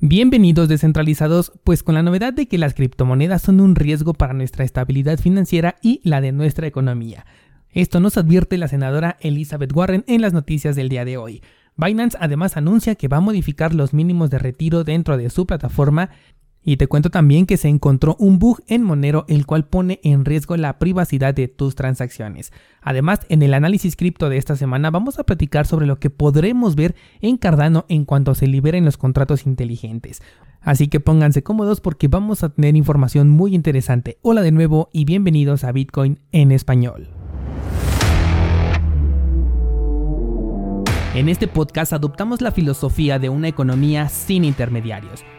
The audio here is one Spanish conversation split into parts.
Bienvenidos descentralizados, pues con la novedad de que las criptomonedas son un riesgo para nuestra estabilidad financiera y la de nuestra economía. Esto nos advierte la senadora Elizabeth Warren en las noticias del día de hoy. Binance además anuncia que va a modificar los mínimos de retiro dentro de su plataforma y te cuento también que se encontró un bug en Monero el cual pone en riesgo la privacidad de tus transacciones. Además, en el análisis cripto de esta semana vamos a platicar sobre lo que podremos ver en Cardano en cuanto se liberen los contratos inteligentes. Así que pónganse cómodos porque vamos a tener información muy interesante. Hola de nuevo y bienvenidos a Bitcoin en español. En este podcast adoptamos la filosofía de una economía sin intermediarios,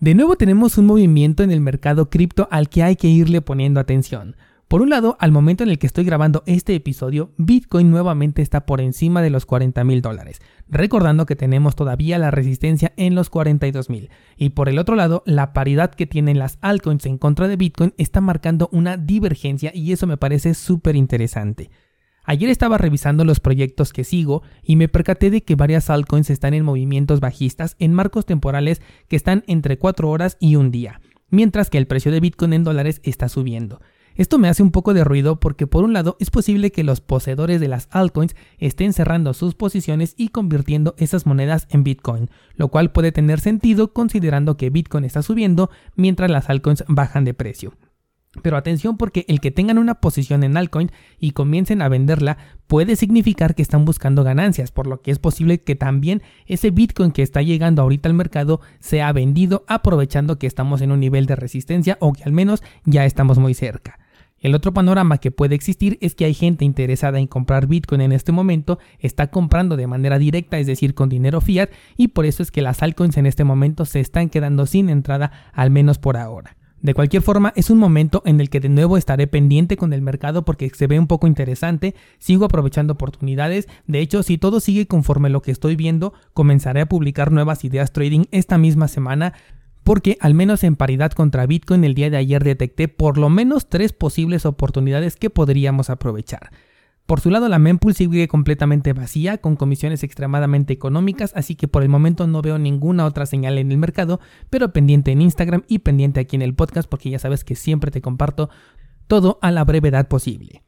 De nuevo tenemos un movimiento en el mercado cripto al que hay que irle poniendo atención. Por un lado, al momento en el que estoy grabando este episodio, Bitcoin nuevamente está por encima de los 40 mil dólares, recordando que tenemos todavía la resistencia en los 42 mil. Y por el otro lado, la paridad que tienen las altcoins en contra de Bitcoin está marcando una divergencia y eso me parece súper interesante. Ayer estaba revisando los proyectos que sigo y me percaté de que varias altcoins están en movimientos bajistas en marcos temporales que están entre 4 horas y un día, mientras que el precio de Bitcoin en dólares está subiendo. Esto me hace un poco de ruido porque por un lado es posible que los poseedores de las altcoins estén cerrando sus posiciones y convirtiendo esas monedas en Bitcoin, lo cual puede tener sentido considerando que Bitcoin está subiendo mientras las altcoins bajan de precio. Pero atención porque el que tengan una posición en altcoin y comiencen a venderla puede significar que están buscando ganancias, por lo que es posible que también ese Bitcoin que está llegando ahorita al mercado sea vendido aprovechando que estamos en un nivel de resistencia o que al menos ya estamos muy cerca. El otro panorama que puede existir es que hay gente interesada en comprar Bitcoin en este momento, está comprando de manera directa, es decir, con dinero fiat, y por eso es que las altcoins en este momento se están quedando sin entrada, al menos por ahora. De cualquier forma, es un momento en el que de nuevo estaré pendiente con el mercado porque se ve un poco interesante, sigo aprovechando oportunidades, de hecho, si todo sigue conforme lo que estoy viendo, comenzaré a publicar nuevas ideas trading esta misma semana, porque al menos en paridad contra Bitcoin el día de ayer detecté por lo menos tres posibles oportunidades que podríamos aprovechar. Por su lado, la mempool sigue completamente vacía, con comisiones extremadamente económicas, así que por el momento no veo ninguna otra señal en el mercado, pero pendiente en Instagram y pendiente aquí en el podcast porque ya sabes que siempre te comparto todo a la brevedad posible.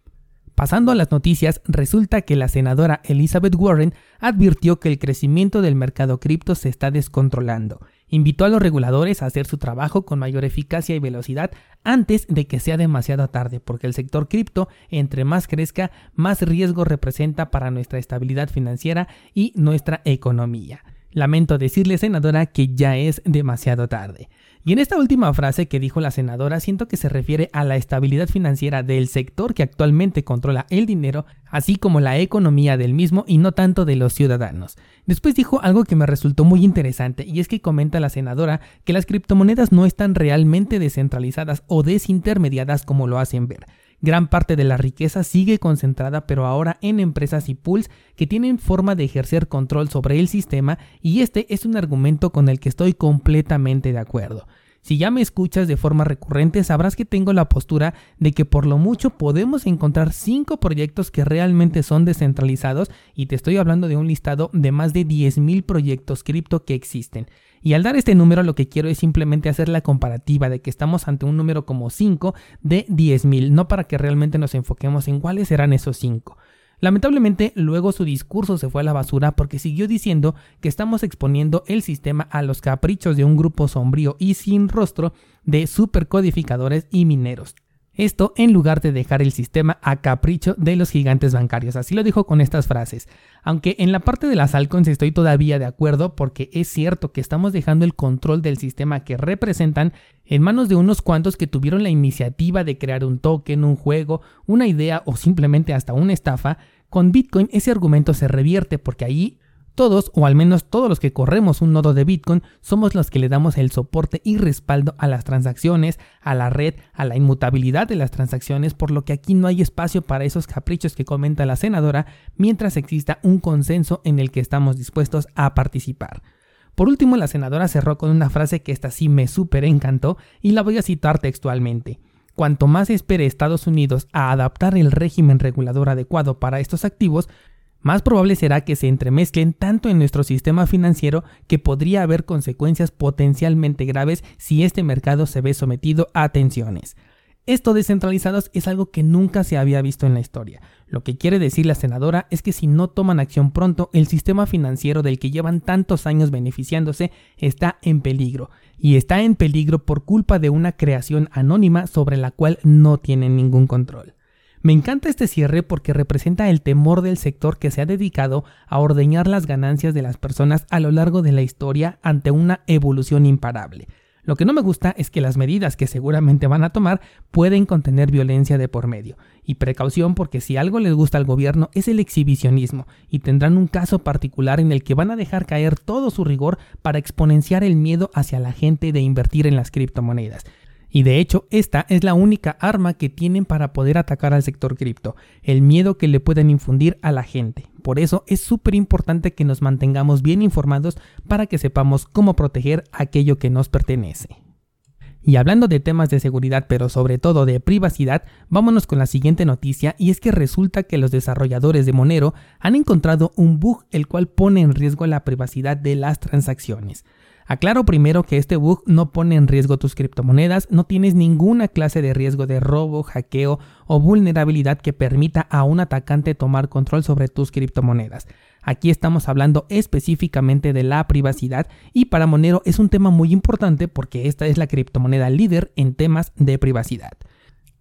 Pasando a las noticias, resulta que la senadora Elizabeth Warren advirtió que el crecimiento del mercado cripto se está descontrolando. Invitó a los reguladores a hacer su trabajo con mayor eficacia y velocidad antes de que sea demasiado tarde, porque el sector cripto, entre más crezca, más riesgo representa para nuestra estabilidad financiera y nuestra economía. Lamento decirle, senadora, que ya es demasiado tarde. Y en esta última frase que dijo la senadora siento que se refiere a la estabilidad financiera del sector que actualmente controla el dinero, así como la economía del mismo y no tanto de los ciudadanos. Después dijo algo que me resultó muy interesante y es que comenta la senadora que las criptomonedas no están realmente descentralizadas o desintermediadas como lo hacen ver. Gran parte de la riqueza sigue concentrada pero ahora en empresas y pools que tienen forma de ejercer control sobre el sistema y este es un argumento con el que estoy completamente de acuerdo. Si ya me escuchas de forma recurrente, sabrás que tengo la postura de que por lo mucho podemos encontrar 5 proyectos que realmente son descentralizados y te estoy hablando de un listado de más de 10.000 proyectos cripto que existen. Y al dar este número lo que quiero es simplemente hacer la comparativa de que estamos ante un número como 5 de 10.000, no para que realmente nos enfoquemos en cuáles serán esos 5. Lamentablemente, luego su discurso se fue a la basura porque siguió diciendo que estamos exponiendo el sistema a los caprichos de un grupo sombrío y sin rostro de supercodificadores y mineros. Esto en lugar de dejar el sistema a capricho de los gigantes bancarios. Así lo dijo con estas frases. Aunque en la parte de las altcoins estoy todavía de acuerdo porque es cierto que estamos dejando el control del sistema que representan en manos de unos cuantos que tuvieron la iniciativa de crear un token, un juego, una idea o simplemente hasta una estafa, con Bitcoin ese argumento se revierte porque ahí Todos, o al menos todos los que corremos un nodo de Bitcoin, somos los que le damos el soporte y respaldo a las transacciones, a la red, a la inmutabilidad de las transacciones, por lo que aquí no hay espacio para esos caprichos que comenta la senadora, mientras exista un consenso en el que estamos dispuestos a participar. Por último, la senadora cerró con una frase que esta sí me súper encantó y la voy a citar textualmente. Cuanto más espere Estados Unidos a adaptar el régimen regulador adecuado para estos activos, más probable será que se entremezclen tanto en nuestro sistema financiero que podría haber consecuencias potencialmente graves si este mercado se ve sometido a tensiones. Esto descentralizados es algo que nunca se había visto en la historia. Lo que quiere decir la senadora es que si no toman acción pronto, el sistema financiero del que llevan tantos años beneficiándose está en peligro. Y está en peligro por culpa de una creación anónima sobre la cual no tienen ningún control. Me encanta este cierre porque representa el temor del sector que se ha dedicado a ordeñar las ganancias de las personas a lo largo de la historia ante una evolución imparable. Lo que no me gusta es que las medidas que seguramente van a tomar pueden contener violencia de por medio. Y precaución porque si algo les gusta al gobierno es el exhibicionismo y tendrán un caso particular en el que van a dejar caer todo su rigor para exponenciar el miedo hacia la gente de invertir en las criptomonedas. Y de hecho, esta es la única arma que tienen para poder atacar al sector cripto, el miedo que le pueden infundir a la gente. Por eso es súper importante que nos mantengamos bien informados para que sepamos cómo proteger aquello que nos pertenece. Y hablando de temas de seguridad, pero sobre todo de privacidad, vámonos con la siguiente noticia y es que resulta que los desarrolladores de Monero han encontrado un bug el cual pone en riesgo la privacidad de las transacciones. Aclaro primero que este bug no pone en riesgo tus criptomonedas, no tienes ninguna clase de riesgo de robo, hackeo o vulnerabilidad que permita a un atacante tomar control sobre tus criptomonedas. Aquí estamos hablando específicamente de la privacidad y para Monero es un tema muy importante porque esta es la criptomoneda líder en temas de privacidad.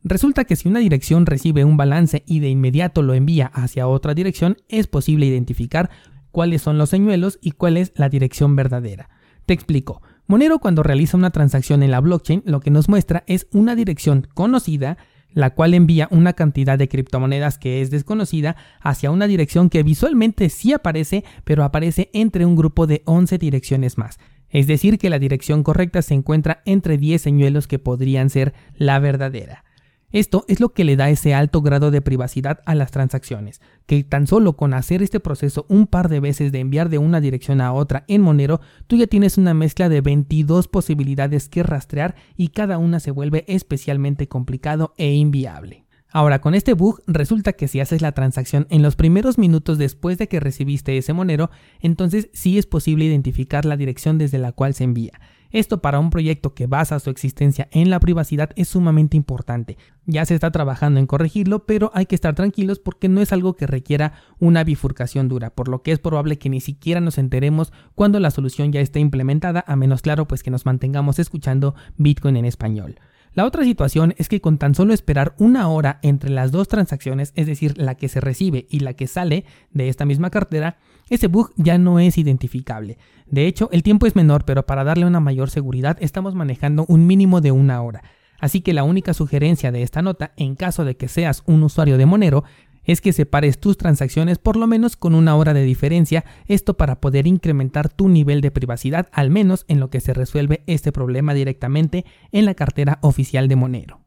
Resulta que si una dirección recibe un balance y de inmediato lo envía hacia otra dirección, es posible identificar cuáles son los señuelos y cuál es la dirección verdadera. Te explico. Monero cuando realiza una transacción en la blockchain lo que nos muestra es una dirección conocida, la cual envía una cantidad de criptomonedas que es desconocida hacia una dirección que visualmente sí aparece, pero aparece entre un grupo de 11 direcciones más. Es decir, que la dirección correcta se encuentra entre 10 señuelos que podrían ser la verdadera. Esto es lo que le da ese alto grado de privacidad a las transacciones, que tan solo con hacer este proceso un par de veces de enviar de una dirección a otra en Monero, tú ya tienes una mezcla de 22 posibilidades que rastrear y cada una se vuelve especialmente complicado e inviable. Ahora, con este bug resulta que si haces la transacción en los primeros minutos después de que recibiste ese monero, entonces sí es posible identificar la dirección desde la cual se envía. Esto para un proyecto que basa su existencia en la privacidad es sumamente importante. Ya se está trabajando en corregirlo, pero hay que estar tranquilos porque no es algo que requiera una bifurcación dura, por lo que es probable que ni siquiera nos enteremos cuando la solución ya esté implementada, a menos claro pues que nos mantengamos escuchando Bitcoin en español. La otra situación es que con tan solo esperar una hora entre las dos transacciones, es decir, la que se recibe y la que sale de esta misma cartera, ese bug ya no es identificable. De hecho, el tiempo es menor, pero para darle una mayor seguridad estamos manejando un mínimo de una hora. Así que la única sugerencia de esta nota, en caso de que seas un usuario de Monero, es que separes tus transacciones por lo menos con una hora de diferencia, esto para poder incrementar tu nivel de privacidad, al menos en lo que se resuelve este problema directamente en la cartera oficial de Monero.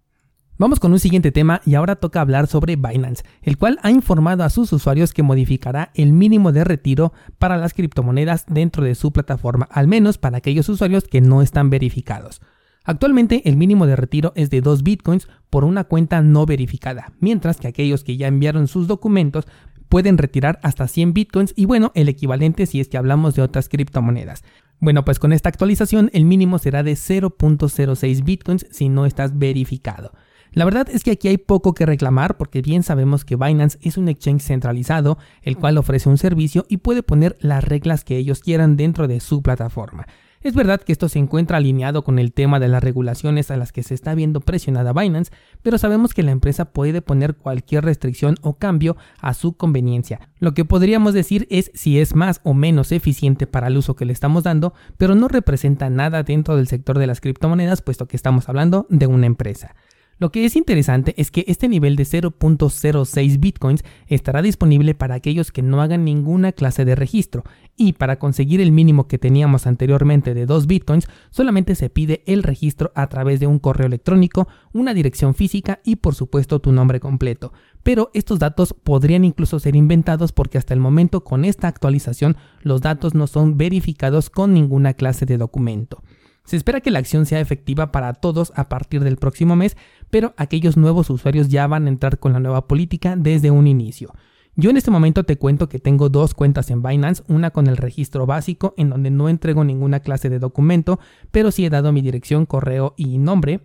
Vamos con un siguiente tema y ahora toca hablar sobre Binance, el cual ha informado a sus usuarios que modificará el mínimo de retiro para las criptomonedas dentro de su plataforma, al menos para aquellos usuarios que no están verificados. Actualmente el mínimo de retiro es de 2 bitcoins por una cuenta no verificada, mientras que aquellos que ya enviaron sus documentos pueden retirar hasta 100 bitcoins y bueno, el equivalente si es que hablamos de otras criptomonedas. Bueno, pues con esta actualización el mínimo será de 0.06 bitcoins si no estás verificado. La verdad es que aquí hay poco que reclamar porque bien sabemos que Binance es un exchange centralizado, el cual ofrece un servicio y puede poner las reglas que ellos quieran dentro de su plataforma. Es verdad que esto se encuentra alineado con el tema de las regulaciones a las que se está viendo presionada Binance, pero sabemos que la empresa puede poner cualquier restricción o cambio a su conveniencia. Lo que podríamos decir es si es más o menos eficiente para el uso que le estamos dando, pero no representa nada dentro del sector de las criptomonedas, puesto que estamos hablando de una empresa. Lo que es interesante es que este nivel de 0.06 bitcoins estará disponible para aquellos que no hagan ninguna clase de registro y para conseguir el mínimo que teníamos anteriormente de 2 bitcoins solamente se pide el registro a través de un correo electrónico, una dirección física y por supuesto tu nombre completo. Pero estos datos podrían incluso ser inventados porque hasta el momento con esta actualización los datos no son verificados con ninguna clase de documento. Se espera que la acción sea efectiva para todos a partir del próximo mes, pero aquellos nuevos usuarios ya van a entrar con la nueva política desde un inicio. Yo en este momento te cuento que tengo dos cuentas en Binance, una con el registro básico en donde no entrego ninguna clase de documento, pero sí he dado mi dirección, correo y nombre,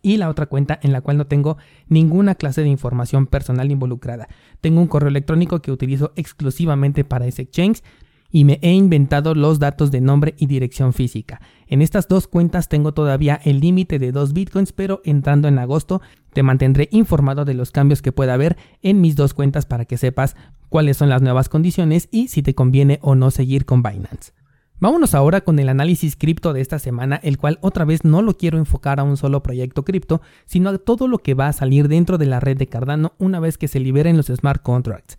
y la otra cuenta en la cual no tengo ninguna clase de información personal involucrada. Tengo un correo electrónico que utilizo exclusivamente para ese exchange y me he inventado los datos de nombre y dirección física. En estas dos cuentas tengo todavía el límite de 2 bitcoins, pero entrando en agosto te mantendré informado de los cambios que pueda haber en mis dos cuentas para que sepas cuáles son las nuevas condiciones y si te conviene o no seguir con Binance. Vámonos ahora con el análisis cripto de esta semana, el cual otra vez no lo quiero enfocar a un solo proyecto cripto, sino a todo lo que va a salir dentro de la red de Cardano una vez que se liberen los smart contracts.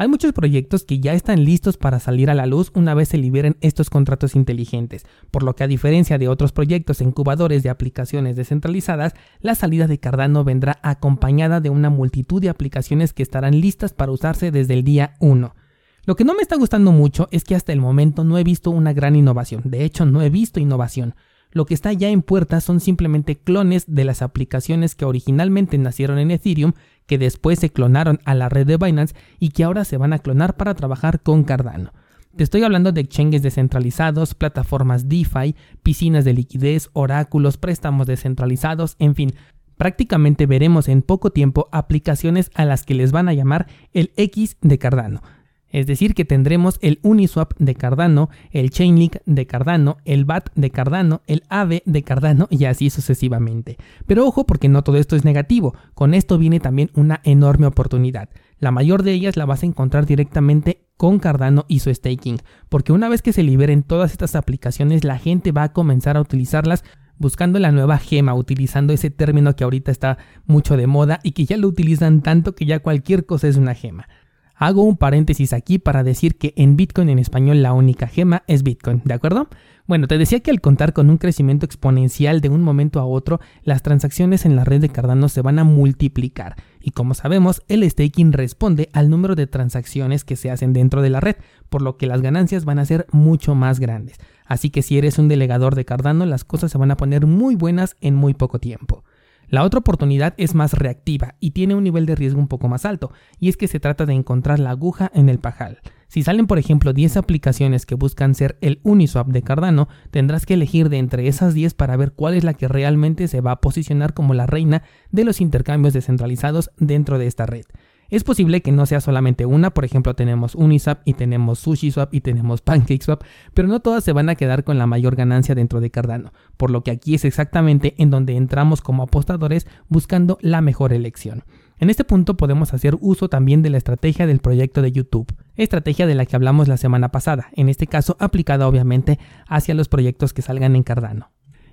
Hay muchos proyectos que ya están listos para salir a la luz una vez se liberen estos contratos inteligentes, por lo que a diferencia de otros proyectos incubadores de aplicaciones descentralizadas, la salida de Cardano vendrá acompañada de una multitud de aplicaciones que estarán listas para usarse desde el día 1. Lo que no me está gustando mucho es que hasta el momento no he visto una gran innovación, de hecho no he visto innovación. Lo que está ya en puerta son simplemente clones de las aplicaciones que originalmente nacieron en Ethereum que después se clonaron a la red de Binance y que ahora se van a clonar para trabajar con Cardano. Te estoy hablando de exchanges descentralizados, plataformas DeFi, piscinas de liquidez, oráculos, préstamos descentralizados, en fin, prácticamente veremos en poco tiempo aplicaciones a las que les van a llamar el X de Cardano. Es decir, que tendremos el Uniswap de Cardano, el Chainlink de Cardano, el BAT de Cardano, el AVE de Cardano y así sucesivamente. Pero ojo porque no todo esto es negativo, con esto viene también una enorme oportunidad. La mayor de ellas la vas a encontrar directamente con Cardano y su staking, porque una vez que se liberen todas estas aplicaciones la gente va a comenzar a utilizarlas buscando la nueva gema, utilizando ese término que ahorita está mucho de moda y que ya lo utilizan tanto que ya cualquier cosa es una gema. Hago un paréntesis aquí para decir que en Bitcoin en español la única gema es Bitcoin, ¿de acuerdo? Bueno, te decía que al contar con un crecimiento exponencial de un momento a otro, las transacciones en la red de Cardano se van a multiplicar. Y como sabemos, el staking responde al número de transacciones que se hacen dentro de la red, por lo que las ganancias van a ser mucho más grandes. Así que si eres un delegador de Cardano, las cosas se van a poner muy buenas en muy poco tiempo. La otra oportunidad es más reactiva y tiene un nivel de riesgo un poco más alto, y es que se trata de encontrar la aguja en el pajal. Si salen por ejemplo 10 aplicaciones que buscan ser el Uniswap de Cardano, tendrás que elegir de entre esas 10 para ver cuál es la que realmente se va a posicionar como la reina de los intercambios descentralizados dentro de esta red. Es posible que no sea solamente una, por ejemplo tenemos Uniswap y tenemos SushiSwap y tenemos PancakeSwap, pero no todas se van a quedar con la mayor ganancia dentro de Cardano, por lo que aquí es exactamente en donde entramos como apostadores buscando la mejor elección. En este punto podemos hacer uso también de la estrategia del proyecto de YouTube, estrategia de la que hablamos la semana pasada, en este caso aplicada obviamente hacia los proyectos que salgan en Cardano.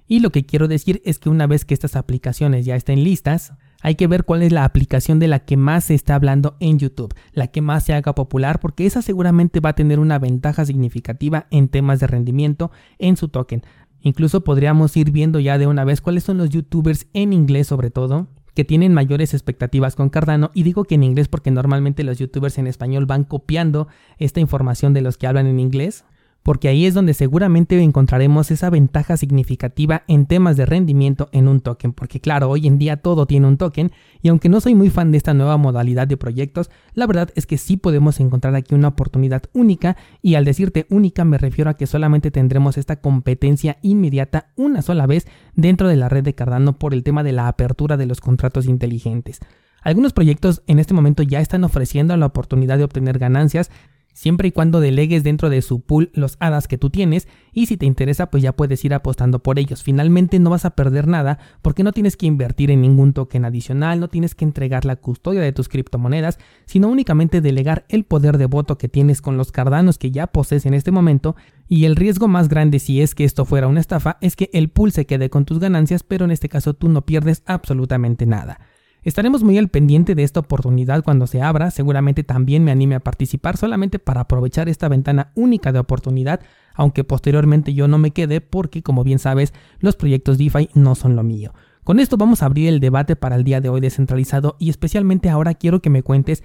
Y lo que quiero decir es que una vez que estas aplicaciones ya estén listas, hay que ver cuál es la aplicación de la que más se está hablando en YouTube, la que más se haga popular, porque esa seguramente va a tener una ventaja significativa en temas de rendimiento en su token. Incluso podríamos ir viendo ya de una vez cuáles son los youtubers en inglés sobre todo que tienen mayores expectativas con Cardano y digo que en inglés porque normalmente los youtubers en español van copiando esta información de los que hablan en inglés porque ahí es donde seguramente encontraremos esa ventaja significativa en temas de rendimiento en un token, porque claro, hoy en día todo tiene un token, y aunque no soy muy fan de esta nueva modalidad de proyectos, la verdad es que sí podemos encontrar aquí una oportunidad única, y al decirte única me refiero a que solamente tendremos esta competencia inmediata una sola vez dentro de la red de Cardano por el tema de la apertura de los contratos inteligentes. Algunos proyectos en este momento ya están ofreciendo la oportunidad de obtener ganancias siempre y cuando delegues dentro de su pool los hadas que tú tienes y si te interesa pues ya puedes ir apostando por ellos. Finalmente no vas a perder nada porque no tienes que invertir en ningún token adicional, no tienes que entregar la custodia de tus criptomonedas, sino únicamente delegar el poder de voto que tienes con los cardanos que ya posees en este momento Y el riesgo más grande si es que esto fuera una estafa es que el pool se quede con tus ganancias, pero en este caso tú no pierdes absolutamente nada. Estaremos muy al pendiente de esta oportunidad cuando se abra, seguramente también me anime a participar solamente para aprovechar esta ventana única de oportunidad, aunque posteriormente yo no me quede porque como bien sabes los proyectos DeFi no son lo mío. Con esto vamos a abrir el debate para el día de hoy descentralizado y especialmente ahora quiero que me cuentes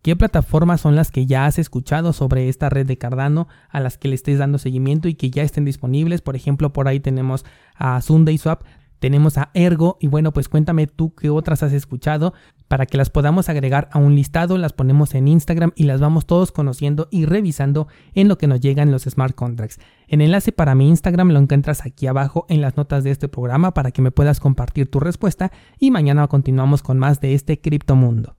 qué plataformas son las que ya has escuchado sobre esta red de Cardano, a las que le estés dando seguimiento y que ya estén disponibles. Por ejemplo, por ahí tenemos a SundaySwap, tenemos a Ergo y bueno, pues cuéntame tú qué otras has escuchado para que las podamos agregar a un listado, las ponemos en Instagram y las vamos todos conociendo y revisando en lo que nos llegan los smart contracts. El enlace para mi Instagram lo encuentras aquí abajo en las notas de este programa para que me puedas compartir tu respuesta y mañana continuamos con más de este criptomundo.